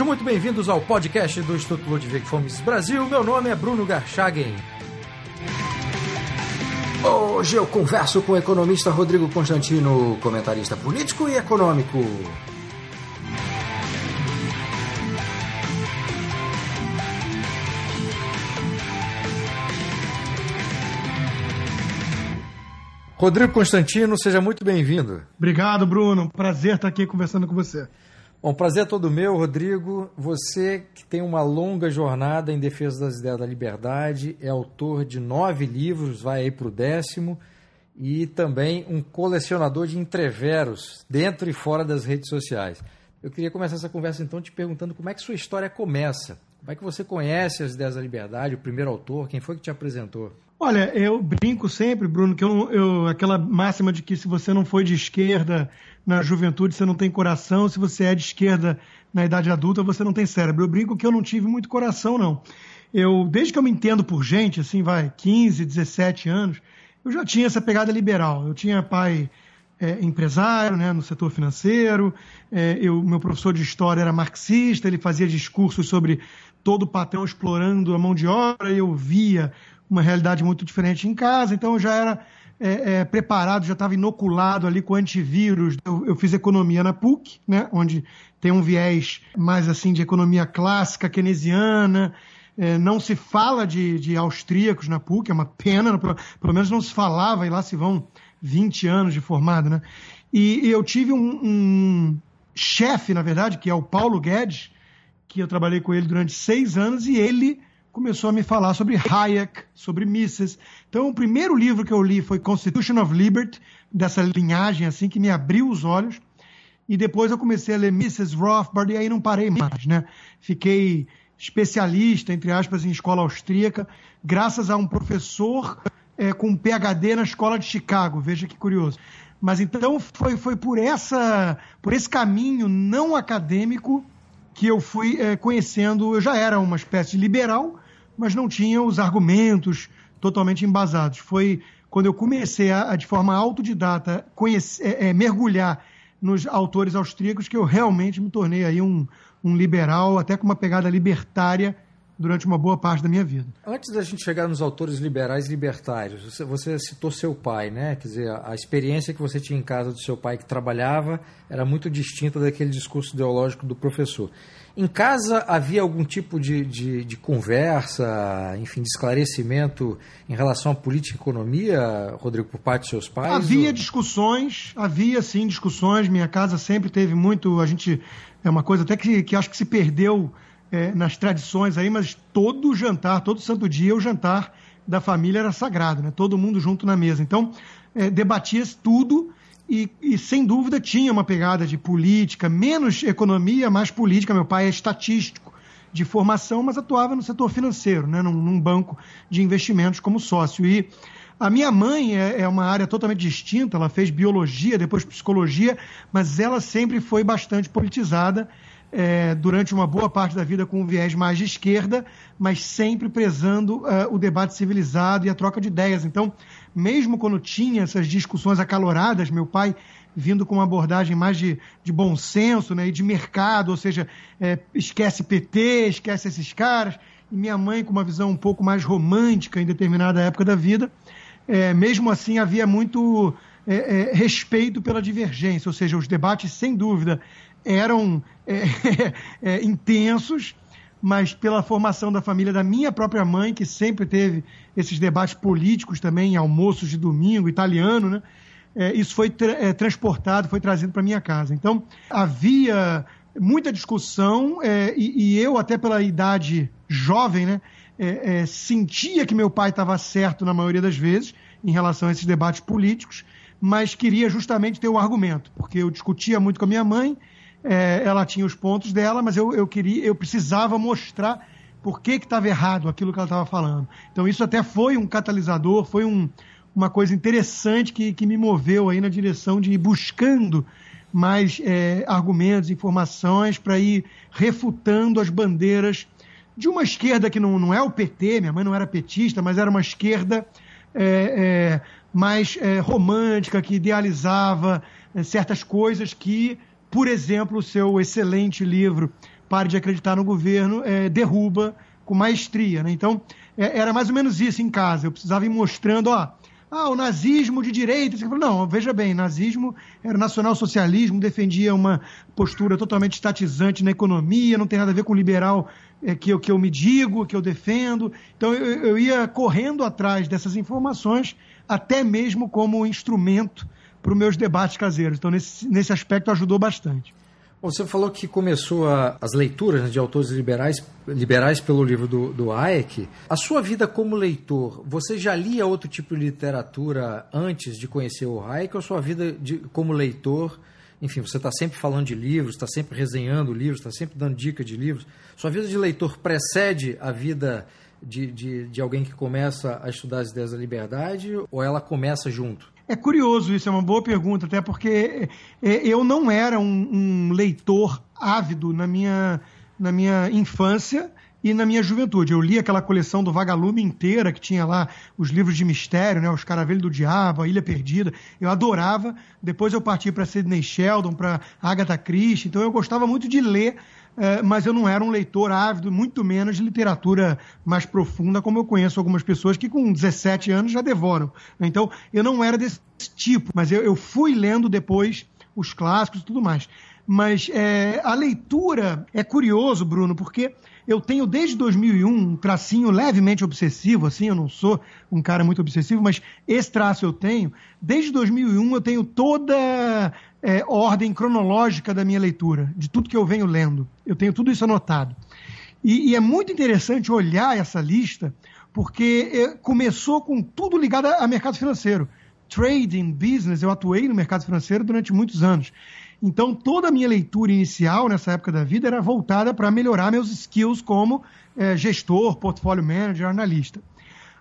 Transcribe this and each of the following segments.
Sejam muito bem-vindos ao podcast do Instituto Ludwig Fomes Brasil. Meu nome é Bruno Garchagen. Hoje eu converso com o economista Rodrigo Constantino, comentarista político e econômico. Rodrigo Constantino, seja muito bem-vindo. Obrigado, Bruno. Prazer estar aqui conversando com você. Bom, prazer é todo meu, Rodrigo. Você que tem uma longa jornada em defesa das ideias da liberdade, é autor de nove livros, vai aí para o décimo, e também um colecionador de entreveros dentro e fora das redes sociais. Eu queria começar essa conversa então te perguntando como é que sua história começa. Como é que você conhece as ideias da liberdade, o primeiro autor, quem foi que te apresentou? Olha, eu brinco sempre, Bruno, que eu, eu, aquela máxima de que se você não foi de esquerda na juventude, você não tem coração, se você é de esquerda na idade adulta, você não tem cérebro. Eu brinco que eu não tive muito coração, não. Eu, desde que eu me entendo por gente, assim, vai, 15, 17 anos, eu já tinha essa pegada liberal. Eu tinha pai é, empresário, né, no setor financeiro, é, eu, meu professor de história era marxista, ele fazia discursos sobre todo o patrão explorando a mão de obra, eu via uma realidade muito diferente em casa, então eu já era é, é, preparado, já estava inoculado ali com antivírus. Eu, eu, fiz economia na PUC, né, onde tem um viés mais assim de economia clássica, keynesiana. É, não se fala de, de, austríacos na PUC, é uma pena, pelo, pelo, menos não se falava, e lá se vão 20 anos de formado. Né? E, e eu tive um, um chefe, na verdade, que é o Paulo Guedes, que eu trabalhei com ele durante seis anos, e ele começou a me falar sobre Hayek, sobre Mises. Então, o primeiro livro que eu li foi Constitution of Liberty, dessa linhagem assim que me abriu os olhos. E depois eu comecei a ler Mrs. Rothbard e aí não parei mais, né? Fiquei especialista, entre aspas, em escola austríaca, graças a um professor é, com PhD na escola de Chicago. Veja que curioso. Mas então foi, foi por, essa, por esse caminho não acadêmico que eu fui é, conhecendo. Eu já era uma espécie de liberal, mas não tinha os argumentos totalmente embasados. Foi quando eu comecei a, a de forma autodidata, conhecer, é, é, mergulhar nos autores austríacos que eu realmente me tornei aí um, um liberal, até com uma pegada libertária durante uma boa parte da minha vida. Antes da gente chegar nos autores liberais libertários, você, você citou seu pai, né? Quer dizer, a, experiência que você tinha em casa do seu pai que trabalhava era muito distinta daquele discurso ideológico do professor. Em casa havia algum tipo de, de, de, conversa, enfim, de esclarecimento em relação à política e economia, Rodrigo, por parte dos seus pais? Havia ou... discussões, havia sim discussões. Minha casa sempre teve muito. A gente. É uma coisa até que, que acho que se perdeu é, nas tradições aí, mas todo jantar, todo santo dia, o jantar da família era sagrado, né? Todo mundo junto na mesa. Então, é, debatia-se tudo e, e, sem dúvida tinha uma pegada de política, menos economia, mais política. Meu pai é estatístico de formação, mas atuava no setor financeiro, né, num, num banco de investimentos como sócio. E a minha mãe é, é, uma área totalmente distinta, ela fez biologia, depois psicologia, mas ela sempre foi bastante politizada é, durante uma boa parte da vida com um viés mais de esquerda, mas sempre prezando uh, o debate civilizado e a troca de ideias. Então, mesmo quando tinha essas discussões acaloradas, meu pai vindo com uma abordagem mais de, de bom senso né, e de mercado, ou seja, é, esquece PT, esquece esses caras, e minha mãe com uma visão um pouco mais romântica em determinada época da vida, é, mesmo assim havia muito é, é respeito pela divergência, ou seja, os debates, sem dúvida, eram é, é, intensos, mas pela formação da família da minha própria mãe, que sempre teve esses debates políticos também, em almoços de domingo, italiano, né? É, isso foi tra é, transportado, foi trazido para minha casa. Então, havia muita discussão é, e, e, eu, até pela idade jovem, né, é, sentia que meu pai estava certo na maioria das vezes em relação a esses debates políticos, mas queria justamente ter o um argumento, porque eu discutia muito com a minha mãe é, ela tinha os pontos dela, mas eu, eu queria, eu precisava mostrar por que estava errado aquilo que ela estava falando. Então isso até foi um catalisador, foi um, uma coisa interessante que, que me moveu aí na direção de ir buscando mais é, argumentos, informações para ir refutando as bandeiras de uma esquerda que não, não é o PT, minha mãe não era petista, mas era uma esquerda é, é mais é, romântica, que idealizava é, certas coisas que por exemplo, o seu excelente livro pare de acreditar no governo, é, derruba com maestria. Né? Então, é, era mais ou menos isso em casa. Eu precisava ir mostrando, ó, ah, o nazismo de direita. Não, veja bem, nazismo era nacional-socialismo, defendia uma postura totalmente estatizante na economia, não tem nada a ver com liberal é, que, eu, que eu me digo, que eu defendo. Então eu, eu ia correndo atrás dessas informações, até mesmo como instrumento para os meus debates caseiros. Então, nesse, nesse aspecto, ajudou bastante. Você falou que começou a, as leituras né, de autores liberais, liberais pelo livro do, do Hayek. A sua vida como leitor, você já lia outro tipo de literatura antes de conhecer o Hayek? Ou a sua vida de, como leitor, enfim, você está sempre falando de livros, está sempre resenhando livros, está sempre dando dica de livros. Sua vida de leitor precede a vida de, de, de alguém que começa a estudar as ideias da liberdade ou ela começa junto? É curioso isso, é uma boa pergunta, até porque é, eu não era um, um leitor ávido na minha, na minha infância e na minha juventude. Eu li aquela coleção do Vagalume inteira, que tinha lá os livros de mistério, né, Os Caravelhos do Diabo, A Ilha Perdida. Eu adorava. Depois eu parti para Sidney Sheldon, para Agatha Christie. Então eu gostava muito de ler é, mas eu não era um leitor ávido, muito menos de literatura mais profunda, como eu conheço algumas pessoas que com 17 anos já devoram. Então, eu não era desse tipo, mas eu, eu fui lendo depois os clássicos e tudo mais. Mas é, a leitura é curioso, Bruno, porque eu tenho desde 2001 um tracinho levemente obsessivo, assim, eu não sou um cara muito obsessivo, mas esse traço eu tenho. Desde 2001 eu tenho toda é, ordem cronológica da minha leitura, de tudo que eu venho lendo. Eu tenho tudo isso anotado. E, e é muito interessante olhar essa lista, porque é, começou com tudo ligado a, a mercado financeiro. Trading, business, eu atuei no mercado financeiro durante muitos anos. Então, toda a minha leitura inicial nessa época da vida era voltada para melhorar meus skills como é, gestor, portfólio manager, analista.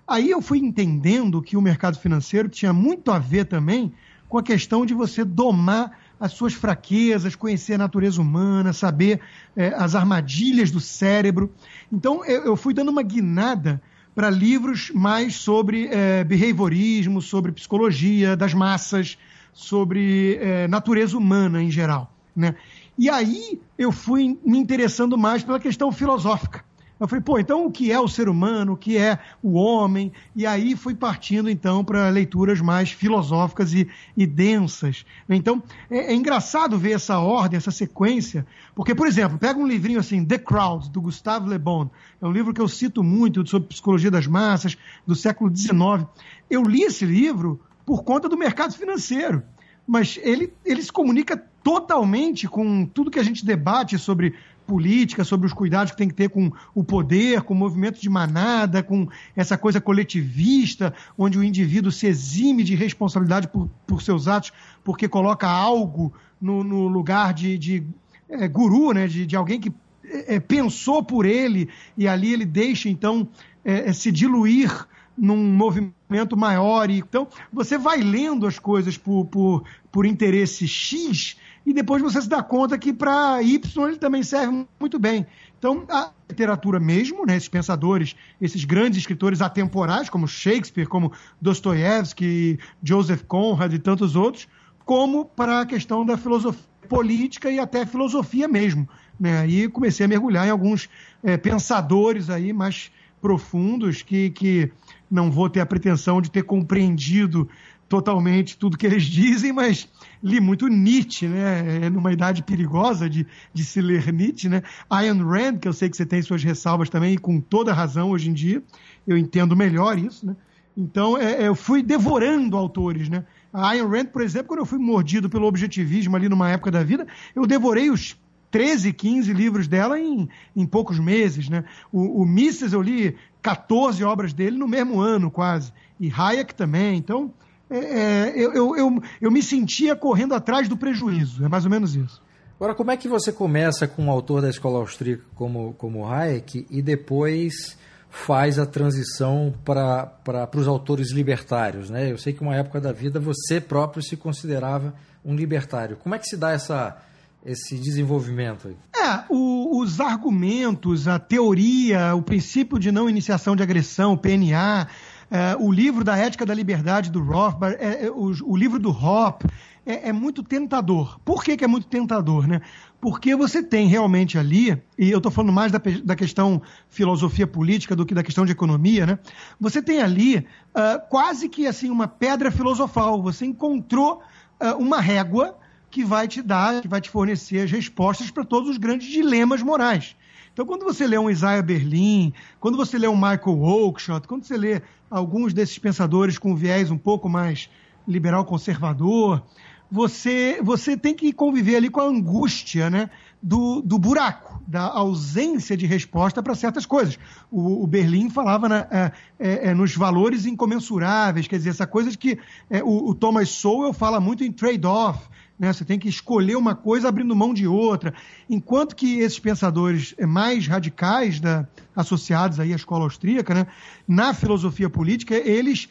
Aí eu fui entendendo que o mercado financeiro tinha muito a ver também com a questão de você domar as suas fraquezas, conhecer a natureza humana, saber é, as armadilhas do cérebro. Então, eu, eu fui dando uma guinada para livros mais sobre é, behaviorismo, sobre psicologia das massas, sobre é, natureza humana em geral. Né? E aí eu fui me interessando mais pela questão filosófica. Eu falei, pô, então o que é o ser humano, o que é o homem? E aí fui partindo, então, para leituras mais filosóficas e, e densas. Então, é, é, engraçado ver essa ordem, essa sequência, porque, por exemplo, pega um livrinho assim, The Crowd, do Gustave Le Bon. É um livro que eu cito muito sobre psicologia das massas, do século XIX. Eu li esse livro por conta do mercado financeiro. Mas ele, ele se comunica totalmente com tudo que a gente debate sobre política, sobre os cuidados que tem que ter com o poder, com o movimento de manada, com essa coisa coletivista, onde o indivíduo se exime de responsabilidade por, por seus atos, porque coloca algo no, no lugar de, de é, guru, né, de, de alguém que é, pensou por ele, e ali ele deixa, então, é, se diluir num movimento maior. E, então, você vai lendo as coisas por, por, por interesse X e depois você se dá conta que para Y ele também serve muito bem. Então, a literatura mesmo, né, esses pensadores, esses grandes escritores atemporais, como Shakespeare, como Dostoiévski, Joseph Conrad e tantos outros, como para a questão da filosofia política e até filosofia mesmo. Né? Aí comecei a mergulhar em alguns é, pensadores aí mais profundos que, que não vou ter a pretensão de ter compreendido totalmente tudo que eles dizem, mas li muito Nietzsche, né? É numa idade perigosa de, de se ler Nietzsche, né? Ayn Rand, que eu sei que você tem suas ressalvas também, e com toda razão hoje em dia, eu entendo melhor isso, né? Então, é, é eu fui devorando autores, né? A Ayn Rand, por exemplo, quando eu fui mordido pelo objetivismo ali numa época da vida, eu devorei os 13, 15 livros dela em, em poucos meses, né? O, o Mises eu li 14 obras dele no mesmo ano, quase. E Hayek também. Então, é, é, eu, eu, eu, me sentia correndo atrás do prejuízo. É mais ou menos isso. Agora, como é que você começa com um autor da escola austríaca como, como Hayek e depois faz a transição para os autores libertários? Né? Eu sei que uma época da vida você próprio se considerava um libertário. Como é que se dá essa, esse desenvolvimento? É, o, os argumentos, a teoria, o princípio de não iniciação de agressão, PNA, é, o livro da Ética da Liberdade do Rothbard, é, é, o, o, livro do Hoppe, é, é, muito tentador. Por que, que é muito tentador? Né? porque você tem realmente ali, e eu estou falando mais da, da, questão filosofia política do que da questão de economia, né? Você tem ali uh, quase que assim uma pedra filosofal. Você encontrou uh, uma régua que vai te dar, que vai te fornecer as respostas para todos os grandes dilemas morais. Então, quando você lê um Isaiah Berlin, quando você lê um Michael Oakeshott, quando você lê alguns desses pensadores com viés um pouco mais liberal conservador, você, você tem que conviver ali com a angústia né, do, do buraco, da ausência de resposta para certas coisas. O, o Berlim falava na, é, é, é, nos valores incomensuráveis, quer dizer, essa coisa de que é, o, o, Thomas Sowell fala muito em trade-off, né, você tem que escolher uma coisa abrindo mão de outra. Enquanto que esses pensadores é, mais radicais, da, associados aí à escola austríaca, né, na filosofia política, eles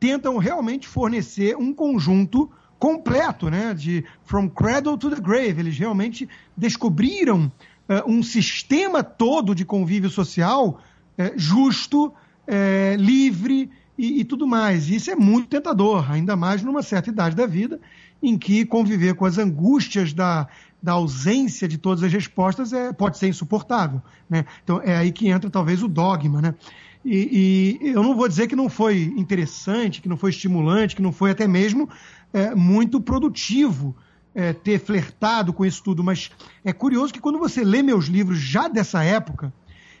tentam realmente fornecer um conjunto completo, né? De from cradle to the grave. Eles realmente descobriram uh, um sistema todo de convívio social uh, justo, uh, livre e, e, tudo mais. Isso é muito tentador, ainda mais numa certa idade da vida, em que conviver com as angústias da, da ausência de todas as respostas é, pode ser insuportável. Né? Então é aí que entra talvez o dogma, né? E, e, eu não vou dizer que não foi interessante, que não foi estimulante, que não foi até mesmo é, muito produtivo é, ter flertado com isso tudo, mas é curioso que quando você lê meus livros já dessa época,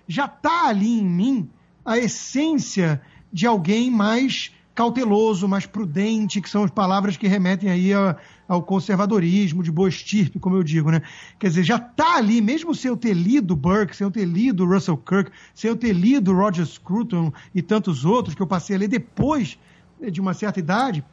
já está ali em mim a essência de alguém mais cauteloso, mais prudente, que são as palavras que remetem aí a, ao conservadorismo, de boa estirpe, como eu digo, né? Quer dizer, já está ali, mesmo sem eu ter lido Burke, sem eu ter lido Russell Kirk, sem eu ter lido Roger Scruton e tantos outros que eu passei a ler depois de uma certa idade,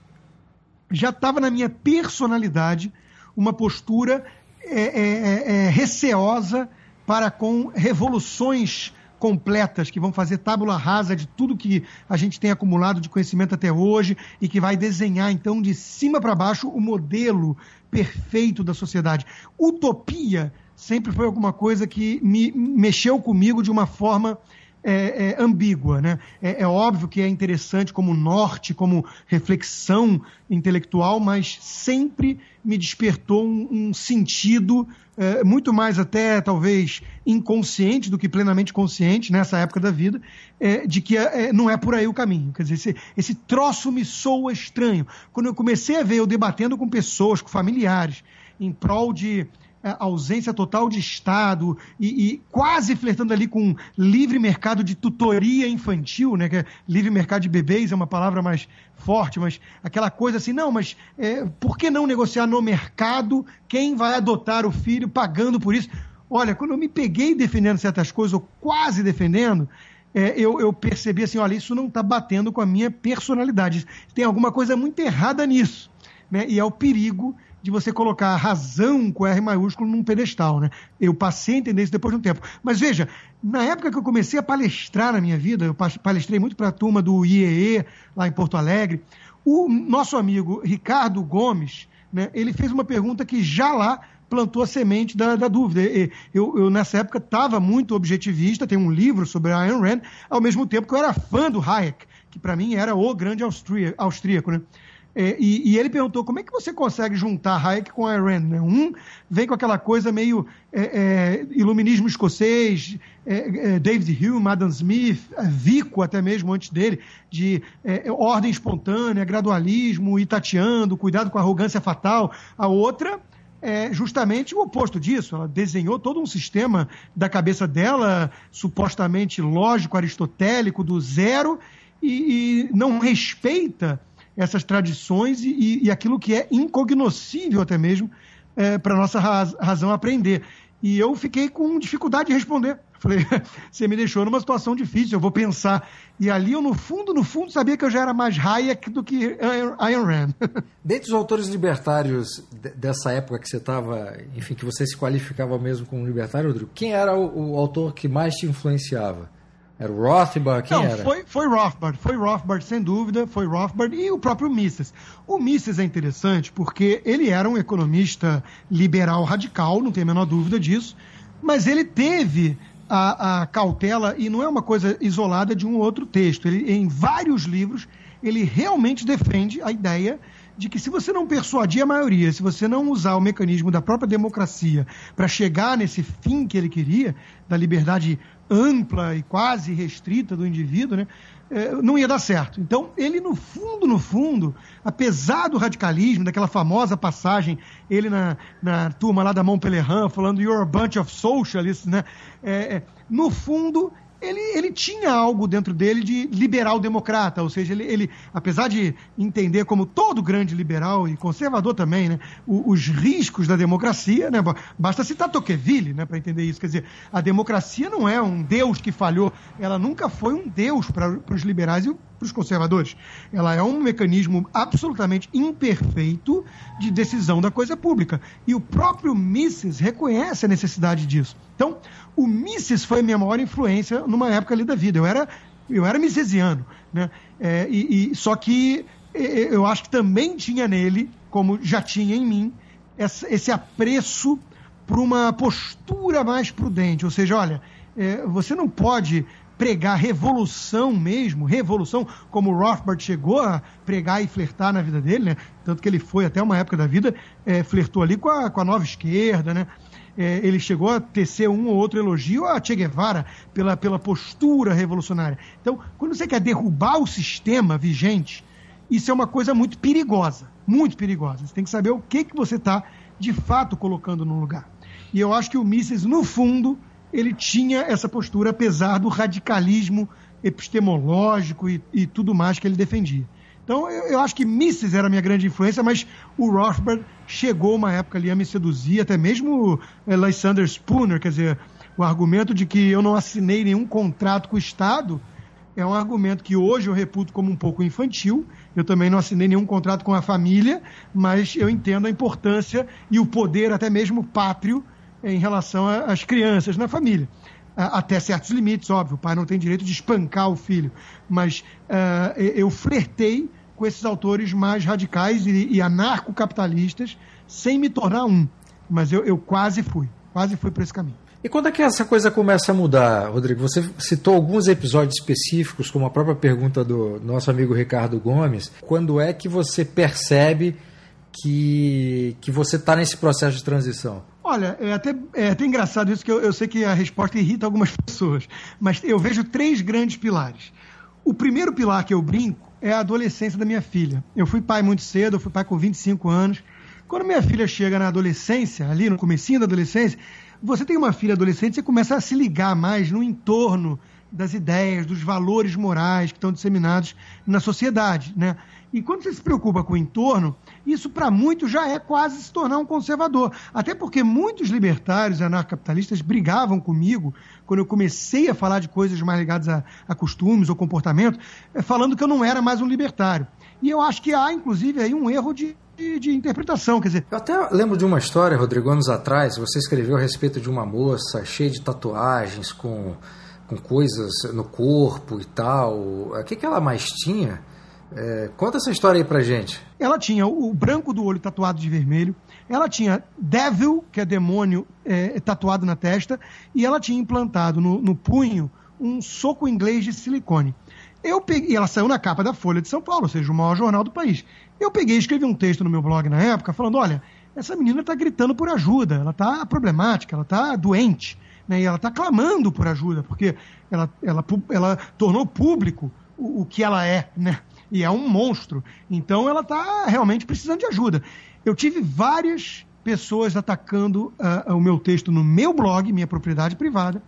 já estava na minha personalidade uma postura é, é, é, é, receosa para com revoluções completas que vão fazer tábula rasa de tudo que a gente tem acumulado de conhecimento até hoje e que vai desenhar então de cima para baixo o modelo perfeito da sociedade. Utopia sempre foi alguma coisa que me mexeu comigo de uma forma é, é, ambígua. Né? É, é, óbvio que é interessante como norte, como reflexão intelectual, mas sempre me despertou um, um sentido é, muito mais até talvez inconsciente do que plenamente consciente nessa época da vida, é, de que é, não é por aí o caminho. Quer dizer, esse, esse troço me soa estranho. Quando eu comecei a ver eu debatendo com pessoas, com familiares, em prol de ausência total de Estado e, e, quase flertando ali com livre mercado de tutoria infantil, né? Que é livre mercado de bebês é uma palavra mais forte, mas aquela coisa assim, não, mas é, por que não negociar no mercado quem vai adotar o filho pagando por isso? Olha, quando eu me peguei defendendo certas coisas, ou quase defendendo, é, eu, eu, percebi assim, olha, isso não está batendo com a minha personalidade. Tem alguma coisa muito errada nisso. Né? E é o perigo de você colocar razão com R maiúsculo num pedestal, né? Eu passei a entender isso depois de um tempo. Mas veja, na época que eu comecei a palestrar na minha vida, eu palestrei muito para a turma do IEE, lá em Porto Alegre, o nosso amigo Ricardo Gomes, né, ele fez uma pergunta que já lá plantou a semente da, da dúvida. Eu, eu, nessa época, estava muito objetivista, tem um livro sobre a Ayn Rand, ao mesmo tempo que eu era fã do Hayek, que para mim era o grande austríaco. Né? É, e, e, ele perguntou como é que você consegue juntar Hayek com Ayn Rand. Né? Um vem com aquela coisa meio é, é, iluminismo escocês, é, é, David Hume, Adam Smith, Vico até mesmo antes dele, de ordem espontânea, gradualismo, itateando, cuidado com a arrogância fatal. A outra é justamente o oposto disso. Ela desenhou todo um sistema da cabeça dela, supostamente lógico, aristotélico, do zero, e, e não respeita essas tradições e, e aquilo que é incognoscível até mesmo é, para nossa raz, razão aprender. E eu fiquei com dificuldade de responder. Falei, você me deixou numa situação difícil, eu vou pensar. E ali eu, no fundo, no fundo, sabia que eu já era mais Hayek do que Ayn Rand. Dentre os autores libertários dessa época que você estava, enfim, que você se qualificava mesmo como libertário, Rodrigo, quem era o, o autor que mais te influenciava? Era o Rothbard? Quem Não, era? Foi, foi Rothbard, foi Rothbard, sem dúvida, foi Rothbard e o próprio Mises. O Mises é interessante porque ele era um economista liberal radical, não tem a menor dúvida disso, mas ele teve a, a cautela, e não é uma coisa isolada de um outro texto, ele, em vários livros, ele realmente defende a ideia de que se você não persuadir a maioria, se você não usar o mecanismo da própria democracia para chegar nesse fim que ele queria, da liberdade ampla e quase restrita do indivíduo, né, é, não ia dar certo. Então, ele, no fundo, no fundo, apesar do radicalismo, daquela famosa passagem, ele na, na turma lá da Montpellier, falando You're a bunch of socialists, né? É, é, no fundo, ele, ele tinha algo dentro dele de liberal democrata, ou seja, ele, ele apesar de entender como todo grande liberal e conservador também, né, os, os riscos da democracia, né, basta citar Tocqueville né, para entender isso. Quer dizer, a democracia não é um Deus que falhou, ela nunca foi um Deus para os liberais e para os conservadores. Ela é um mecanismo absolutamente imperfeito de decisão da coisa pública. E o próprio Mises reconhece a necessidade disso. Então, o Mises foi a minha maior influência numa época ali da vida. Eu era, eu era misesiano. Né? É, e, e, só que eu acho que também tinha nele, como já tinha em mim, essa, esse apreço por uma postura mais prudente. Ou seja, olha, é, você não pode pregar revolução mesmo, revolução, como Rothbard chegou a pregar e flertar na vida dele, né? Tanto que ele foi até uma época da vida, é, flertou ali com a, com a nova esquerda, né? É, ele chegou a tecer um ou outro elogio a Che Guevara pela, pela postura revolucionária. Então, quando você quer derrubar o sistema vigente, isso é uma coisa muito perigosa, muito perigosa. Você tem que saber o que, que você está de fato colocando no lugar. E eu acho que o Mises, no fundo, ele tinha essa postura, apesar do radicalismo epistemológico e, e tudo mais que ele defendia. Então, eu, eu, acho que Mises era a minha grande influência, mas o Rothbard chegou uma época ali a me seduzir, até mesmo é, Lysander Spooner, quer dizer, o argumento de que eu não assinei nenhum contrato com o Estado é um argumento que hoje eu reputo como um pouco infantil. Eu também não assinei nenhum contrato com a família, mas eu entendo a importância e o poder, até mesmo pátrio, em relação às crianças na família. Até certos limites, óbvio, o pai não tem direito de espancar o filho, mas uh, eu flertei com esses autores mais radicais e, e anarcocapitalistas sem me tornar um. Mas eu, eu quase fui, quase fui para esse caminho. E quando é que essa coisa começa a mudar, Rodrigo? Você citou alguns episódios específicos, como a própria pergunta do nosso amigo Ricardo Gomes. Quando é que você percebe que, que você está nesse processo de transição? Olha, é até, é até engraçado isso, que eu, eu sei que a resposta irrita algumas pessoas, mas eu vejo três grandes pilares. O primeiro pilar que eu brinco é a adolescência da minha filha. Eu fui pai muito cedo, eu fui pai com 25 anos. Quando minha filha chega na adolescência, ali no comecinho da adolescência, você tem uma filha adolescente, você começa a se ligar mais no entorno das ideias, dos valores morais que estão disseminados na sociedade, né? E quando você se preocupa com o entorno, isso para muitos já é quase se tornar um conservador. Até porque muitos libertários e anarcapitalistas brigavam comigo quando eu comecei a falar de coisas mais ligadas a, a costumes ou comportamento, eh, falando que eu não era mais um libertário. E eu acho que há, inclusive, aí um erro de, de, de, interpretação. Quer dizer... Eu até lembro de uma história, Rodrigo, anos atrás, você escreveu a respeito de uma moça cheia de tatuagens, com, com coisas no corpo e tal. O que, que ela mais tinha? É, conta essa história aí pra gente. Ela tinha o branco do olho tatuado de vermelho, ela tinha Devil, que é demônio, é, tatuado na testa, e ela tinha implantado no, no punho um soco inglês de silicone. Eu peguei, ela saiu na capa da Folha de São Paulo, ou seja, o maior jornal do país. Eu peguei e escrevi um texto no meu blog na época, falando: olha, essa menina está gritando por ajuda, ela está problemática, ela está doente, né? e ela está clamando por ajuda, porque ela, ela, ela tornou público o, o que ela é, né? E é um monstro. Então ela está realmente precisando de ajuda. Eu tive várias pessoas atacando uh, o meu texto no meu blog, minha propriedade privada,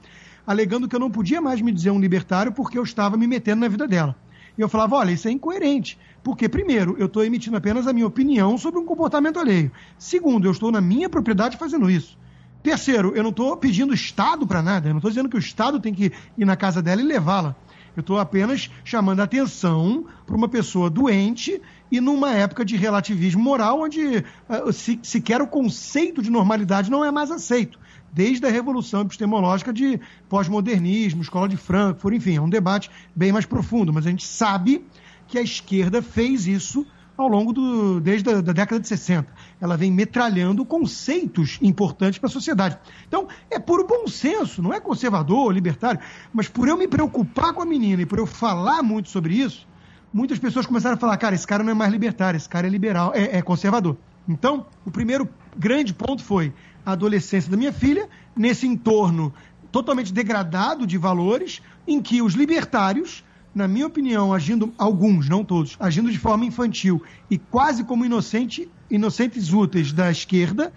alegando que eu não podia mais me dizer um libertário porque eu estava me metendo na vida dela. E eu falava, olha, isso é incoerente. Porque, primeiro, eu estou emitindo apenas a minha opinião sobre um comportamento alheio. Segundo, eu estou na minha propriedade fazendo isso. Terceiro, eu não estou pedindo Estado para nada. Eu não estou dizendo que o Estado tem que ir na casa dela e levá-la. Eu estou apenas chamando a atenção para uma pessoa doente e numa época de relativismo moral onde uh, se, sequer o conceito de normalidade não é mais aceito. Desde a revolução epistemológica de pós-modernismo, escola de Frankfurt, enfim, é um debate bem mais profundo, mas a gente sabe que a esquerda fez isso ao longo do desde a da década de 60. Ela vem metralhando conceitos importantes para a sociedade. Então, é puro bom senso, não é conservador, libertário, mas por eu me preocupar com a menina e por eu falar muito sobre isso, muitas pessoas começaram a falar, cara, esse cara não é mais libertário, esse cara é liberal, é, é conservador. Então, o primeiro grande ponto foi a adolescência da minha filha, nesse entorno totalmente degradado de valores, em que os libertários, na minha opinião, agindo, alguns, não todos, agindo de forma infantil e quase como inocente, inocentes úteis da esquerda,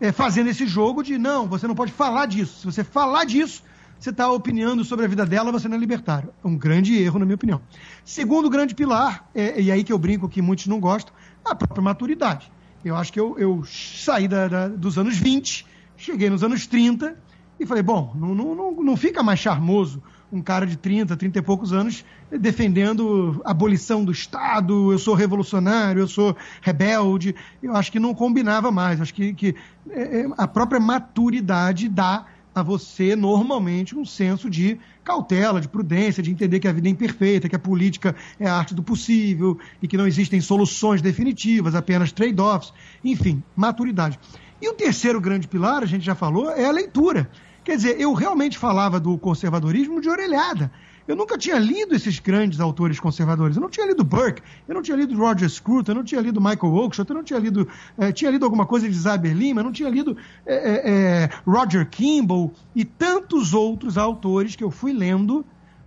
é, fazendo esse jogo de não, você não pode falar disso. Se você falar disso, você está opinando sobre a vida dela, você não é libertário. É um grande erro, na minha opinião. Segundo grande pilar, é, e aí que eu brinco que muitos não gostam, a própria maturidade. Eu acho que eu, eu saí da, da, dos anos 20, cheguei nos anos 30 e falei, bom, não, não, não, não fica mais charmoso um cara de 30, 30 e poucos anos defendendo a abolição do Estado, eu sou revolucionário, eu sou rebelde. Eu acho que não combinava mais. Acho que, que é, é, a própria maturidade dá a você, normalmente, um senso de cautela, de prudência, de entender que a vida é imperfeita, que a política é a arte do possível e que não existem soluções definitivas, apenas trade-offs. Enfim, maturidade. E o terceiro grande pilar, a gente já falou, é a leitura. Quer dizer, eu realmente falava do conservadorismo de orelhada. Eu nunca tinha lido esses grandes autores conservadores. Eu não tinha lido Burke, eu não tinha lido Roger Scruton, eu não tinha lido Michael Oakeshott, eu não tinha lido. Eh, tinha lido alguma coisa de Isabel Lima, eu não tinha lido eh, eh, Roger Kimball e tantos outros autores que eu fui lendo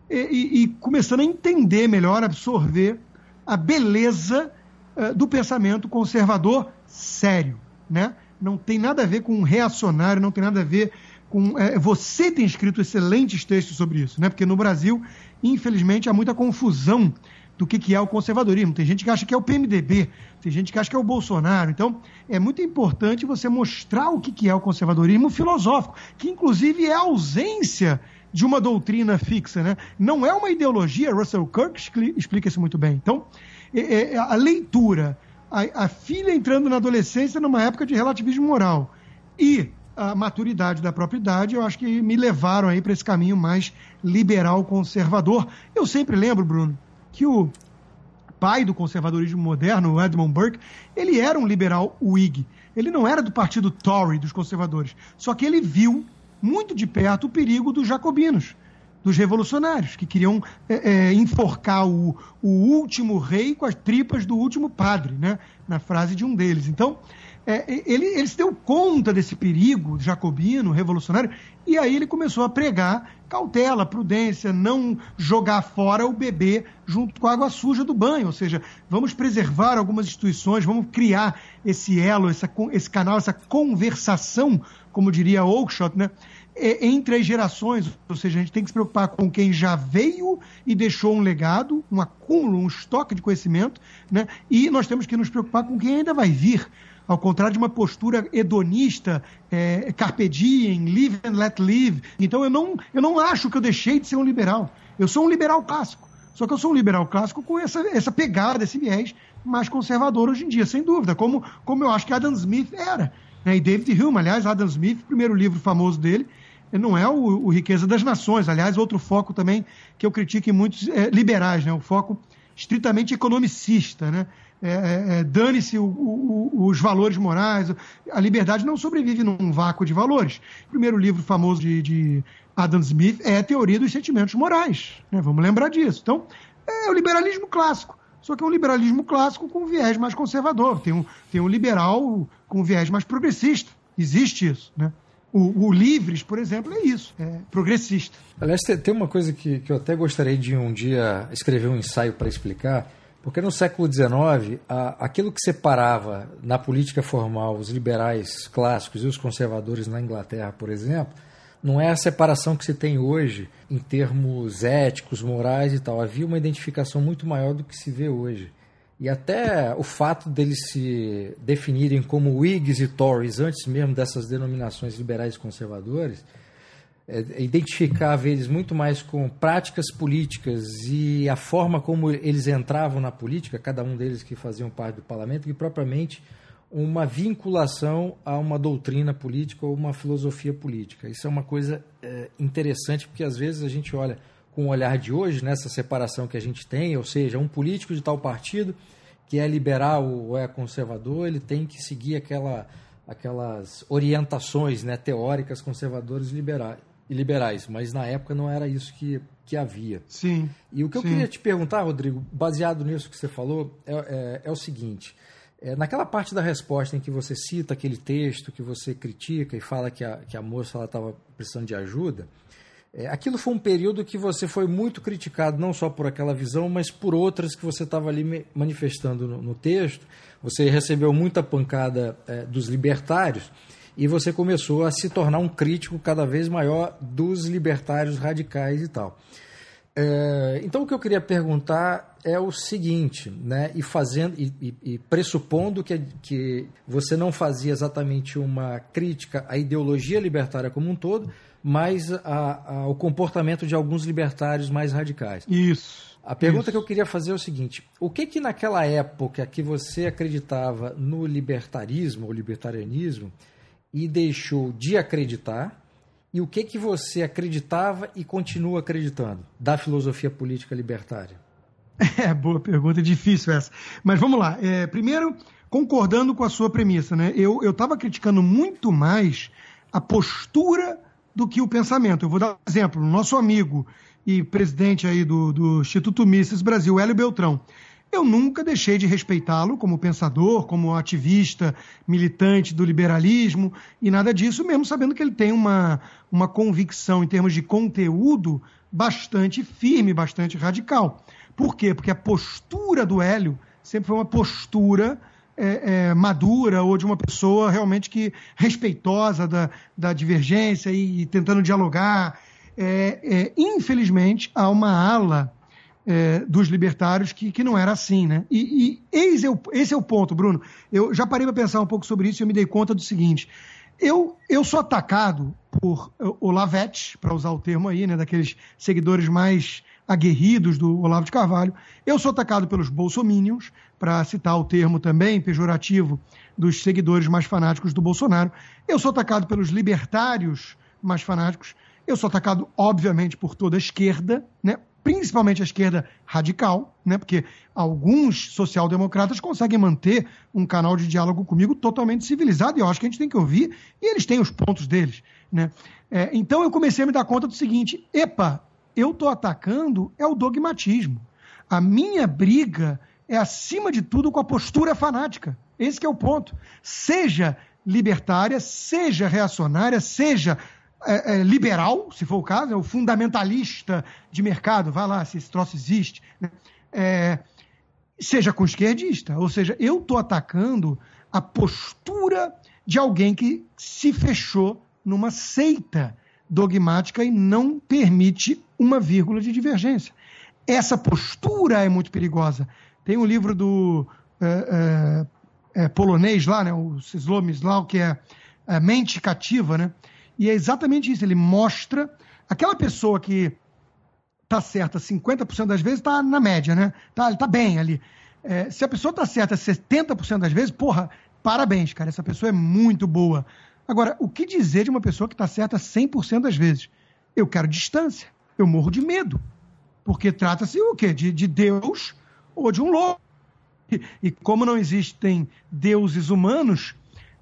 e, e, e começando a entender melhor, absorver a beleza do pensamento conservador sério. Né? Não tem nada a ver com um reacionário, não tem nada a ver com, é, você tem escrito excelentes textos sobre isso, né? Porque no Brasil, infelizmente, há muita confusão do que, que é o conservadorismo. Tem gente que acha que é o PMDB, tem gente que acha que é o Bolsonaro. Então, é muito importante você mostrar o que, que é o conservadorismo filosófico, que inclusive é a ausência de uma doutrina fixa, né? Não é uma ideologia, Russell Kirk explica isso muito bem. Então, é, é, a leitura, a, a filha entrando na adolescência numa época de relativismo moral e a maturidade da própria idade, eu acho que me levaram aí para esse caminho mais liberal conservador. Eu sempre lembro, Bruno, que o pai do conservadorismo moderno, Edmund Burke, ele era um liberal Whig. Ele não era do partido Tory, dos conservadores. Só que ele viu muito de perto o perigo dos jacobinos, dos revolucionários, que queriam é, é, enforcar o, o último rei com as tripas do último padre, né? na frase de um deles. Então, é, ele, ele se deu conta desse perigo jacobino, revolucionário, e aí ele começou a pregar cautela, prudência, não jogar fora o bebê junto com a água suja do banho, ou seja, vamos preservar algumas instituições, vamos criar esse elo, essa, esse canal, essa conversação, como diria Oakeshott, né? entre as gerações, ou seja, a gente tem que se preocupar com quem já veio e deixou um legado, um acúmulo, um estoque de conhecimento, né? e nós temos que nos preocupar com quem ainda vai vir ao contrário de uma postura hedonista, é, carpe diem, live and let live. Então eu não, eu não acho que eu deixei de ser um liberal. Eu sou um liberal clássico. Só que eu sou um liberal clássico com essa, essa pegada, esse viés mais conservador hoje em dia, sem dúvida, como, como eu acho que Adam Smith era. Né? E David Hume, aliás, Adam Smith, primeiro livro famoso dele, não é o, o Riqueza das Nações. Aliás, outro foco também que eu critico em muitos é, liberais, né? o foco estritamente economicista. Né? É, é, é, dane-se os valores morais. A liberdade não sobrevive num vácuo de valores. O primeiro livro famoso de, de Adam Smith é a Teoria dos Sentimentos Morais. Né? Vamos lembrar disso. Então, é o liberalismo clássico. Só que é um liberalismo clássico com viés mais conservador. Tem um, tem um liberal com viés mais progressista. Existe isso. Né? O, o, Livres, por exemplo, é isso, é progressista. Aliás, tem uma coisa que, que eu até gostaria de um dia escrever um ensaio para explicar, porque no século XIX, aquilo que separava na política formal os liberais clássicos e os conservadores na Inglaterra, por exemplo, não é a separação que se tem hoje em termos éticos, morais e tal. Havia uma identificação muito maior do que se vê hoje. E até o fato deles se definirem como Whigs e Tories, antes mesmo dessas denominações liberais e conservadores, é, identificava eles muito mais com práticas políticas e a forma como eles entravam na política, cada um deles que faziam parte do parlamento, que propriamente uma vinculação a uma doutrina política ou uma filosofia política. Isso é uma coisa é, interessante porque às vezes a gente olha com o olhar de hoje, nessa separação que a gente tem, ou seja, um político de tal partido que é liberal ou é conservador, ele tem que seguir aquela, aquelas orientações né, teóricas conservadoras liberais e liberais, mas na época não era isso que, que havia. Sim. E o que sim. eu queria te perguntar, Rodrigo, baseado nisso que você falou, é, é, é o seguinte: é, naquela parte da resposta em que você cita aquele texto que você critica e fala que a, que a moça estava precisando de ajuda, é, aquilo foi um período que você foi muito criticado, não só por aquela visão, mas por outras que você estava ali manifestando no, no, texto. Você recebeu muita pancada é, dos libertários e você começou a se tornar um crítico cada vez maior dos libertários radicais e tal. É, então o que eu queria perguntar é o seguinte, né? E fazendo e, e, e, pressupondo que, que você não fazia exatamente uma crítica à ideologia libertária como um todo, mas a, a, ao comportamento de alguns libertários mais radicais. Isso. A pergunta isso. que eu queria fazer é o seguinte: o que que naquela época que você acreditava no libertarismo ou libertarianismo e deixou de acreditar? E o que que você acreditava e continua acreditando da filosofia política libertária? É, boa pergunta, difícil essa. Mas vamos lá. É, primeiro, concordando com a sua premissa, né? Eu estava criticando muito mais a postura do que o pensamento. Eu vou dar um exemplo. Nosso amigo e presidente aí do, do Instituto Mises Brasil, Hélio Beltrão. Eu nunca deixei de respeitá-lo como pensador, como ativista, militante do liberalismo e nada disso, mesmo sabendo que ele tem uma, uma convicção em termos de conteúdo bastante firme, bastante radical. Por quê? Porque a postura do Hélio sempre foi uma postura é, é, madura ou de uma pessoa realmente que respeitosa da, da divergência e, e tentando dialogar. É, é infelizmente, há uma ala é, dos libertários que, que não era assim, né? E, e esse, é o, é ponto, Bruno. Eu já parei para pensar um pouco sobre isso e eu me dei conta do seguinte. Eu, eu sou atacado por Olavete, para usar o termo aí, né, daqueles seguidores mais aguerridos do Olavo de Carvalho. Eu sou atacado pelos bolsominions, para citar o termo também pejorativo dos seguidores mais fanáticos do Bolsonaro. Eu sou atacado pelos libertários mais fanáticos. Eu sou atacado, obviamente, por toda a esquerda, né? Principalmente a esquerda radical, né? porque alguns social-democratas conseguem manter um canal de diálogo comigo totalmente civilizado, e eu acho que a gente tem que ouvir, e eles têm os pontos deles. Né? É, então eu comecei a me dar conta do seguinte: epa, eu estou atacando é o dogmatismo. A minha briga é, acima de tudo, com a postura fanática. Esse é o ponto. Seja libertária, seja reacionária, seja é, é, liberal, se for o caso, é o fundamentalista de mercado, vai lá se esse troço existe, né? é, seja com esquerdista. Ou seja, eu estou atacando a postura de alguém que se fechou numa seita dogmática e não permite uma vírgula de divergência. Essa postura é muito perigosa. Tem um livro do é, é, é polonês lá, né, o Slomislau, que é Mente Cativa, né? E é exatamente isso. Ele mostra aquela pessoa que está certa 50% das vezes, está na média, né? Tá, está bem ali. É, se a pessoa está certa 70% das vezes, porra, parabéns, cara. Essa pessoa é muito boa. Agora, o que dizer de uma pessoa que está certa 100% das vezes? Eu quero distância. Eu morro de medo. Porque trata-se o quê? De, de Deus ou de um louco. E, e como não existem deuses humanos,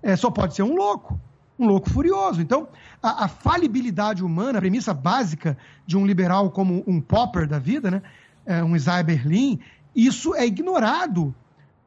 é, só pode ser um louco um louco furioso. Então, a, a, falibilidade humana, a premissa básica de um liberal como um Popper da vida, né? É, um Isaiah Berlin, isso é ignorado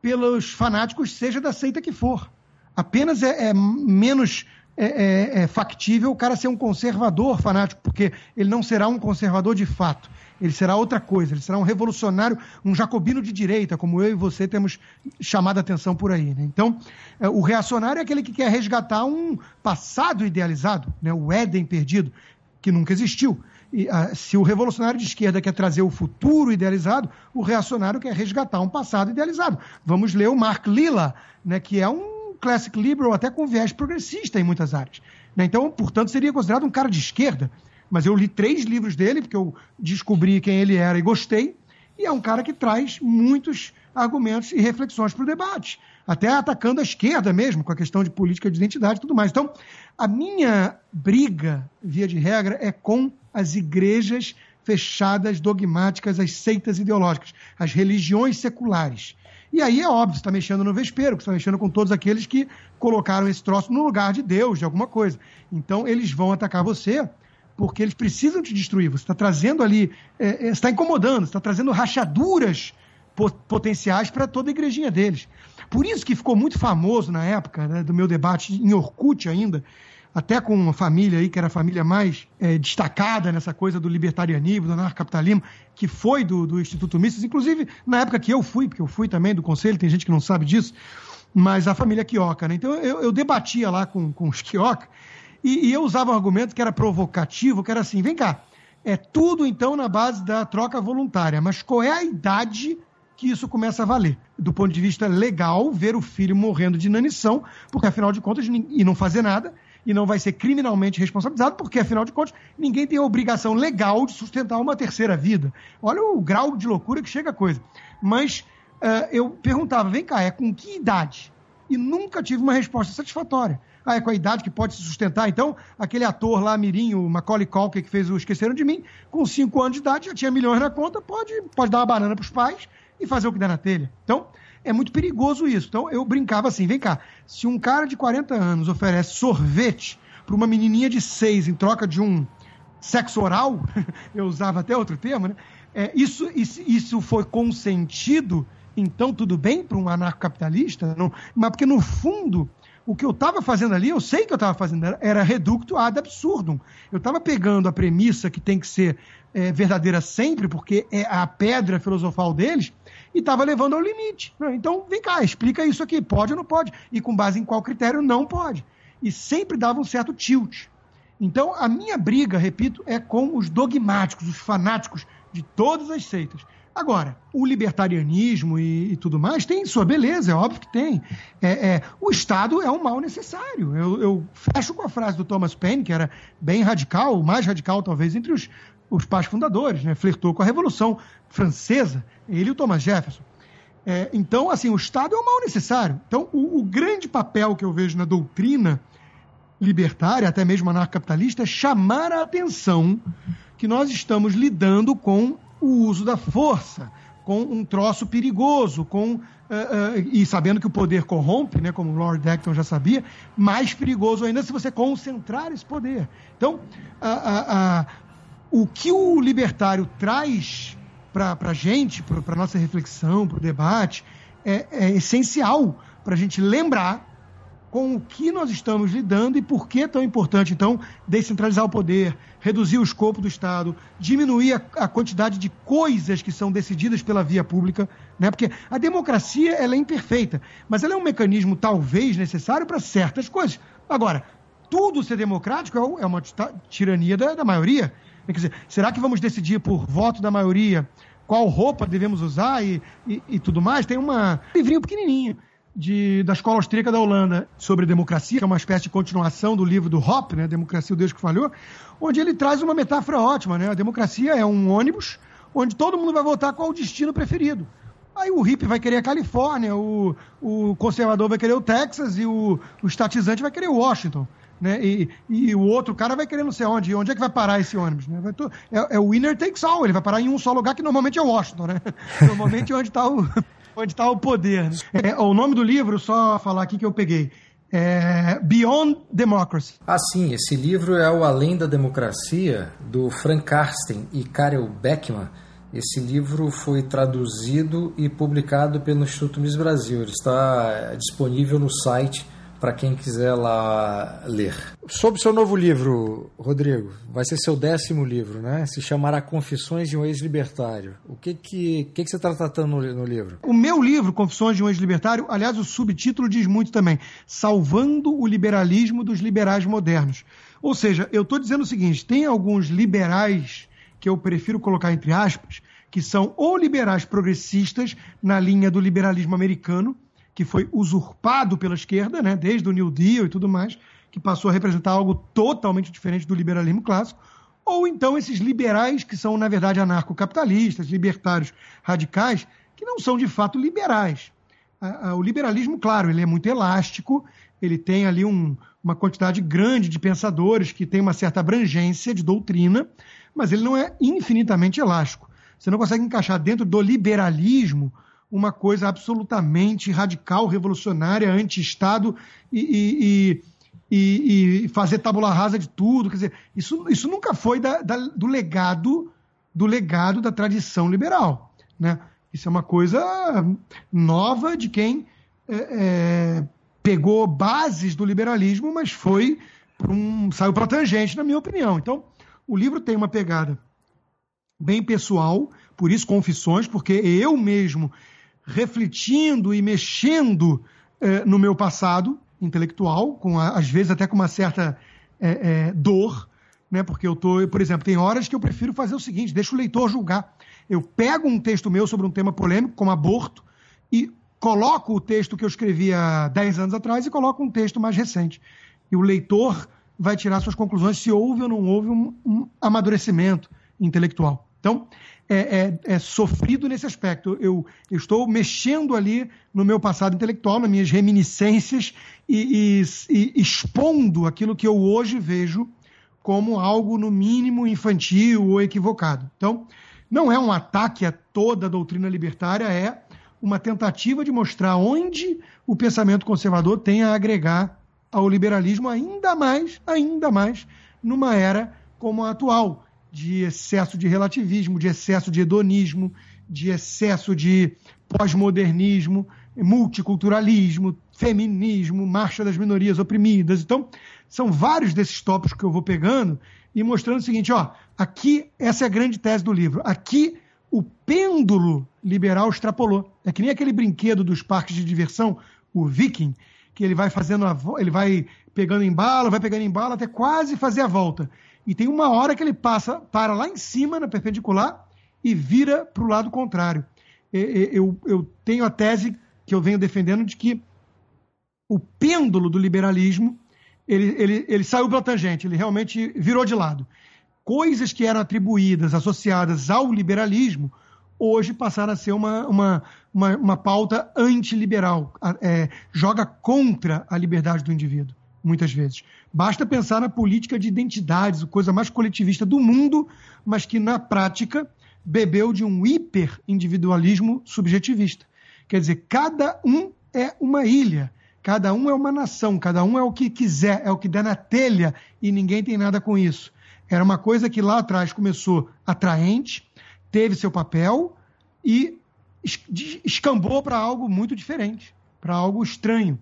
pelos fanáticos, seja da seita que for. Apenas é, é menos é, é, é, factível o cara ser um conservador fanático, porque ele não será um conservador de fato. Ele será outra coisa, ele será um revolucionário, um jacobino de direita, como eu e você temos chamado a atenção por aí. Né? Então, é, o reacionário é aquele que quer resgatar um passado idealizado, né? o Éden perdido, que nunca existiu. E, a, se o revolucionário de esquerda quer trazer o futuro idealizado, o reacionário quer resgatar um passado idealizado. Vamos ler o Mark Lilla, né, que é um classic liberal até com viés progressista em muitas áreas. Né? Então, portanto, seria considerado um cara de esquerda mas eu li três livros dele, porque eu descobri quem ele era e gostei. E é um cara que traz muitos argumentos e reflexões para o debate, até atacando a esquerda mesmo, com a questão de política de identidade e tudo mais. Então, a minha briga, via de regra, é com as igrejas fechadas, dogmáticas, as seitas ideológicas, as religiões seculares. E aí é óbvio, está mexendo no vespeiro, você está mexendo com todos aqueles que colocaram esse troço no lugar de Deus, de alguma coisa. Então, eles vão atacar você porque eles precisam te destruir. Você está trazendo ali, é, é, está incomodando, está trazendo rachaduras potenciais para toda a igrejinha deles. Por isso que ficou muito famoso na época né, do meu debate em Orkut ainda, até com uma família aí que era a família mais é, destacada nessa coisa do libertarianismo, do anarcapitalismo, que foi do, do Instituto Mises, inclusive na época que eu fui, porque eu fui também do conselho, tem gente que não sabe disso, mas a família Quioca, né? Então eu, eu debatia lá com, com os Quioca e, e eu usava um argumento que era provocativo, que era assim, vem cá, é tudo então na base da troca voluntária, mas qual é a idade que isso começa a valer. Do ponto de vista legal, ver o filho morrendo de inanição, porque afinal de contas, e não fazer nada, e não vai ser criminalmente responsabilizado, porque afinal de contas, ninguém tem a obrigação legal de sustentar uma terceira vida. Olha o grau de loucura que chega a coisa. Mas uh, eu perguntava, vem cá, é com que idade? E nunca tive uma resposta satisfatória. Ah, é com a idade que pode se sustentar. Então, aquele ator lá, Mirim, o Macaulay Culkin, que fez o Esqueceram de Mim, com 5 anos de idade, já tinha milhões na conta, pode, pode dar uma banana para os pais e fazer o que der na telha. Então, é muito perigoso isso. Então eu brincava assim: vem cá, se um cara de 40 anos oferece sorvete para uma menininha de 6 em troca de um sexo oral, eu usava até outro termo, né? É, isso, isso, isso foi consentido, então tudo bem para um anarcocapitalista? Não, mas porque no fundo o que eu estava fazendo ali, eu sei que eu estava fazendo, era, era reducto ad absurdum. Eu estava pegando a premissa que tem que ser é, verdadeira sempre, porque é a pedra filosofal deles, e estava levando ao limite. Então, vem cá, explica isso aqui, pode ou não pode? E com base em qual critério não pode? E sempre dava um certo tilt. Então, a minha briga, repito, é com os dogmáticos, os fanáticos de todas as seitas. Agora, o libertarianismo e, e, tudo mais tem sua beleza, é óbvio que tem. É, é, o Estado é um mal necessário. Eu, eu, fecho com a frase do Thomas Paine, que era bem radical, o mais radical talvez entre os, os pais fundadores, né? flertou com a Revolução Francesa, ele e o Thomas Jefferson. É, então, assim, o Estado é um mal necessário. Então, o, o, grande papel que eu vejo na doutrina libertária, até mesmo anarcocapitalista, é chamar a atenção que nós estamos lidando com o uso da força, com um troço perigoso, com uh, uh, e sabendo que o poder corrompe, né, como Lord Acton já sabia, mais perigoso ainda se você concentrar esse poder. Então, uh, o que o libertário traz para a gente, para a nossa reflexão, para o debate, é, é essencial para a gente lembrar com o que nós estamos lidando e por que é tão importante, então, descentralizar o poder, reduzir o escopo do Estado, diminuir a, a, quantidade de coisas que são decididas pela via pública, né? porque a democracia ela é imperfeita, mas ela é um mecanismo talvez necessário para certas coisas. Agora, tudo ser democrático é, é uma tirania da, da maioria. Quer dizer, será que vamos decidir por voto da maioria qual roupa devemos usar e, e, e tudo mais? Tem uma, um livrinho pequenininho de, da Escola Austríaca da Holanda sobre democracia, que é uma espécie de continuação do livro do Hoppe, né, Democracia, o Deus que Falhou, onde ele traz uma metáfora ótima. Né? A democracia é um ônibus onde todo mundo vai votar qual o destino preferido. Aí o hippie vai querer a Califórnia, o, o conservador vai querer o Texas e o, o estatizante vai querer o Washington. Né? E, e, o outro cara vai querer não sei onde. onde é que vai parar esse ônibus? Né? To... É, é, o winner takes all. Ele vai parar em um só lugar, que normalmente é Washington. Né? Normalmente é onde está o, onde tá o poder. Né? É, o nome do livro, só falar aqui que eu peguei. É Beyond Democracy. Ah, sim. Esse livro é o Além da Democracia, do Frank Karsten e Karel Beckman. Esse livro foi traduzido e publicado pelo Instituto Miss Brasil. Ele está disponível no site para quem quiser lá ler. Sobre o seu novo livro, Rodrigo, vai ser seu décimo livro, né? Se chamará Confissões de um Ex-Libertário. O que que, que, que você está tratando no, no, livro? O meu livro, Confissões de um Ex-Libertário, aliás, o subtítulo diz muito também: Salvando o Liberalismo dos Liberais Modernos. Ou seja, eu estou dizendo o seguinte: tem alguns liberais que eu prefiro colocar entre aspas, que são ou liberais progressistas na linha do liberalismo americano, que foi usurpado pela esquerda, né, desde o New Deal e tudo mais, que passou a representar algo totalmente diferente do liberalismo clássico, ou então esses liberais que são, na verdade, anarcocapitalistas, libertários radicais, que não são de fato liberais. O liberalismo, claro, ele é muito elástico, ele tem ali um, uma quantidade grande de pensadores que tem uma certa abrangência de doutrina, mas ele não é infinitamente elástico. Você não consegue encaixar dentro do liberalismo uma coisa absolutamente radical, revolucionária, anti-Estado e, e, e, e, fazer tabula rasa de tudo. Quer dizer, isso, isso nunca foi da, da, do legado do legado da tradição liberal. Né? Isso é uma coisa nova de quem é, é, pegou bases do liberalismo, mas foi um, saiu para tangente, na minha opinião. Então, o livro tem uma pegada bem pessoal, por isso confissões, porque eu mesmo refletindo e mexendo é, no meu passado intelectual, com a, às vezes até com uma certa é, é, dor, né? Porque eu tô, por exemplo, tem horas que eu prefiro fazer o seguinte: deixa o leitor julgar. Eu pego um texto meu sobre um tema polêmico, como aborto, e coloco o texto que eu escrevi há 10 anos atrás e coloco um texto mais recente. E o leitor vai tirar suas conclusões se houve ou não houve um, um amadurecimento intelectual. Então, é, é, é, sofrido nesse aspecto. Eu, eu, estou mexendo ali no meu passado intelectual, nas minhas reminiscências e, e, e expondo aquilo que eu hoje vejo como algo, no mínimo, infantil ou equivocado. Então, não é um ataque a toda a doutrina libertária, é uma tentativa de mostrar onde o pensamento conservador tem a agregar ao liberalismo ainda mais, ainda mais, numa era como a atual, de excesso de relativismo, de excesso de hedonismo, de excesso de pós-modernismo, multiculturalismo, feminismo, marcha das minorias oprimidas. Então, são vários desses tópicos que eu vou pegando e mostrando o seguinte, ó, aqui essa é a grande tese do livro. Aqui o pêndulo liberal extrapolou. É que nem aquele brinquedo dos parques de diversão, o Viking, que ele vai fazendo a, ele vai pegando embalo, vai pegando embalo até quase fazer a volta. E tem uma hora que ele passa, para lá em cima na perpendicular e vira para o lado contrário. Eu, eu tenho a tese que eu venho defendendo de que o pêndulo do liberalismo ele, ele, ele saiu pela tangente, ele realmente virou de lado. Coisas que eram atribuídas, associadas ao liberalismo, hoje passaram a ser uma, uma, uma, uma pauta antiliberal, é, joga contra a liberdade do indivíduo, muitas vezes. Basta pensar na política de identidades, a coisa mais coletivista do mundo, mas que na prática bebeu de um hiper-individualismo subjetivista. Quer dizer, cada um é uma ilha. Cada um é uma nação, cada um é o que quiser, é o que der na telha e ninguém tem nada com isso. Era uma coisa que lá atrás começou atraente, teve seu papel e escambou para algo muito diferente, para algo estranho.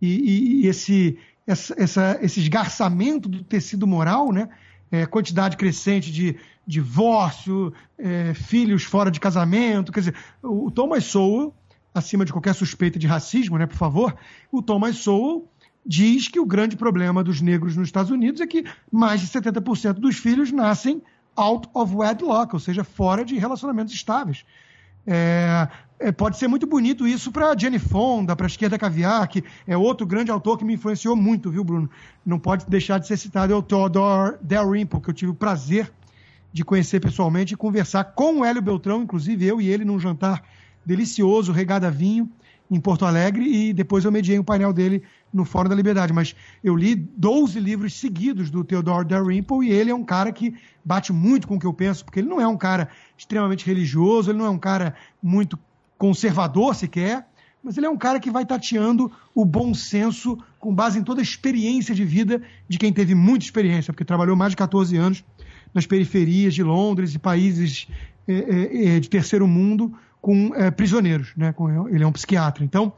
E, e esse, essa, essa, esse esgarçamento do tecido moral, né? É, quantidade crescente de divórcio, é, filhos fora de casamento. Quer dizer, o Thomas Sowell acima de qualquer suspeita de racismo, né, por favor, o Thomas Sowell diz que o grande problema dos negros nos Estados Unidos é que mais de 70% dos filhos nascem out of wedlock, ou seja, fora de relacionamentos estáveis. É, é, pode ser muito bonito isso para Jenny Fonda, para a Esquerda Caviar, que é outro grande autor que me influenciou muito, viu, Bruno? Não pode deixar de ser citado, é o Theodore Dalrymple, que eu tive o prazer de conhecer pessoalmente e conversar com o Hélio Beltrão, inclusive eu e ele num jantar delicioso, regado a vinho, em Porto Alegre, e depois eu mediei o painel dele no Fórum da Liberdade. Mas eu li 12 livros seguidos do Theodore Dalrymple, e ele é um cara que bate muito com o que eu penso, porque ele não é um cara extremamente religioso, ele não é um cara muito conservador sequer, mas ele é um cara que vai tateando o bom senso com base em toda a experiência de vida de quem teve muita experiência, porque trabalhou mais de 14 anos nas periferias de Londres e países é, é, de terceiro mundo, com prisioneiros, né? Ele é um psiquiatra. Então,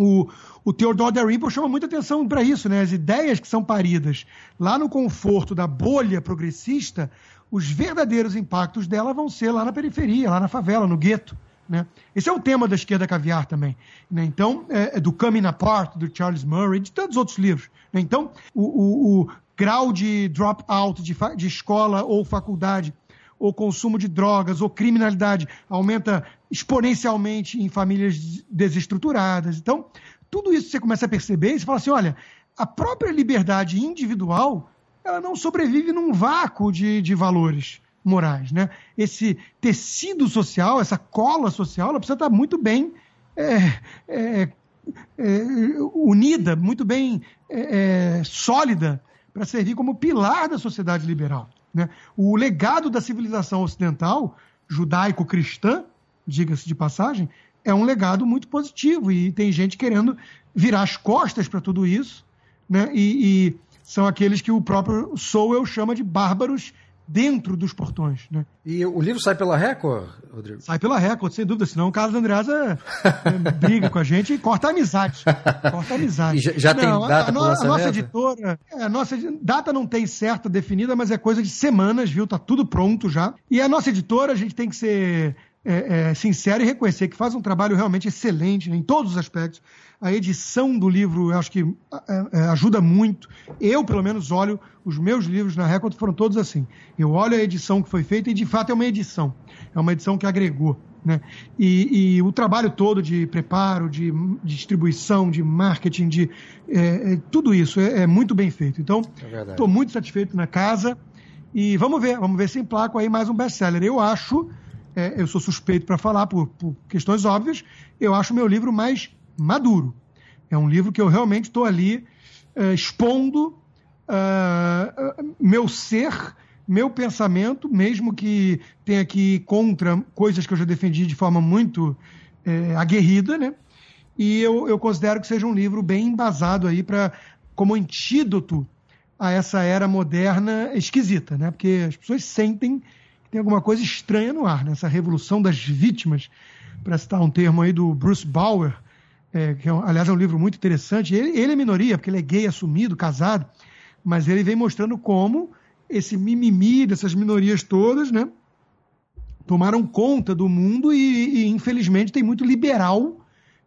o, o Theodore Dalrymple chama muita atenção para isso, né? As ideias que são paridas lá no conforto da bolha progressista, os verdadeiros impactos dela vão ser lá na periferia, lá na favela, no gueto. Né? Esse é o tema da esquerda caviar também. Né? Então, é, é do Coming Apart, do Charles Murray, de tantos outros livros. Né? Então, o, o, o grau de dropout de, de escola ou faculdade ou consumo de drogas, ou criminalidade aumenta exponencialmente em famílias desestruturadas. Então, tudo isso você começa a perceber e você fala assim: olha, a própria liberdade individual ela não sobrevive num vácuo de, de valores morais. Né? Esse tecido social, essa cola social, ela precisa estar muito bem é, é, é, unida, muito bem é, é, sólida para servir como pilar da sociedade liberal. Né? O legado da civilização ocidental, judaico-cristã, diga-se de passagem, é um legado muito positivo e tem gente querendo virar as costas para tudo isso, né? E, e são aqueles que o próprio Sowell chama de bárbaros dentro dos portões. Né? E o livro sai pela Record, Rodrigo? Sai pela Record, sem dúvida, senão o Carlos Andreasa é, briga com a gente e corta a amizade. Corta a amizade. E já, já não, tem data a, a, a nossa editora, é, a nossa data não tem certa definida, mas é coisa de semanas, viu? Tá tudo pronto já. E a nossa editora, a gente tem que ser é, é, sincero e reconhecer que faz um trabalho realmente excelente né, em todos os aspectos. A edição do livro, eu acho que é, é, ajuda muito. Eu, pelo menos, olho os meus livros na Record, foram todos assim. Eu olho a edição que foi feita e, de fato, é uma edição. É uma edição que agregou. Né? E, e o trabalho todo de preparo, de, de distribuição, de marketing, de é, é, tudo isso é, é, muito bem feito. Então, estou muito satisfeito na casa. E vamos ver, vamos ver se emplaco aí mais um best-seller. Eu acho é, eu sou suspeito para falar por, por, questões óbvias, eu acho o meu livro mais maduro. É um livro que eu realmente estou ali é, expondo uh, meu ser, meu pensamento, mesmo que tenha que ir contra coisas que eu já defendi de forma muito é, aguerrida, né? E eu, eu considero que seja um livro bem embasado aí para como antídoto a essa era moderna esquisita, né? Porque as pessoas sentem tem alguma coisa estranha no ar, nessa né? revolução das vítimas, para citar um termo aí do Bruce Bauer, é, que é, aliás é um livro muito interessante. Ele, ele é minoria, porque ele é gay assumido, casado, mas ele vem mostrando como esse mimimi dessas minorias todas, né, tomaram conta do mundo e, e infelizmente tem muito liberal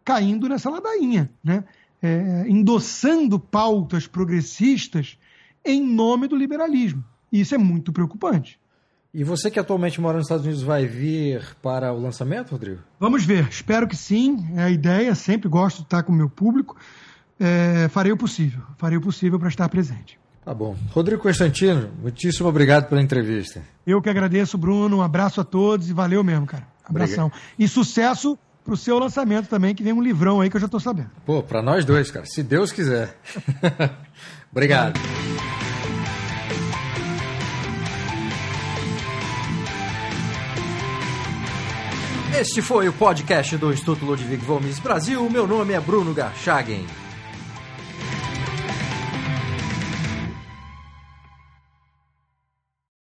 caindo nessa ladainha, né, é, endossando pautas progressistas em nome do liberalismo. Isso é muito preocupante. E você que atualmente mora nos Estados Unidos vai vir para o lançamento, Rodrigo? Vamos ver, espero que sim. É a ideia, sempre gosto de estar com o meu público. É, farei o possível, farei o possível para estar presente. Tá bom. Rodrigo Constantino, muitíssimo obrigado pela entrevista. Eu que agradeço, Bruno. Um abraço a todos e valeu mesmo, cara. Abração. Obrigado. E sucesso pro seu lançamento também, que vem um livrão aí que eu já estou sabendo. Pô, para nós dois, cara, se Deus quiser. obrigado. Este foi o podcast do Instituto Ludwig Gomes Brasil. Meu nome é Bruno Garchagen.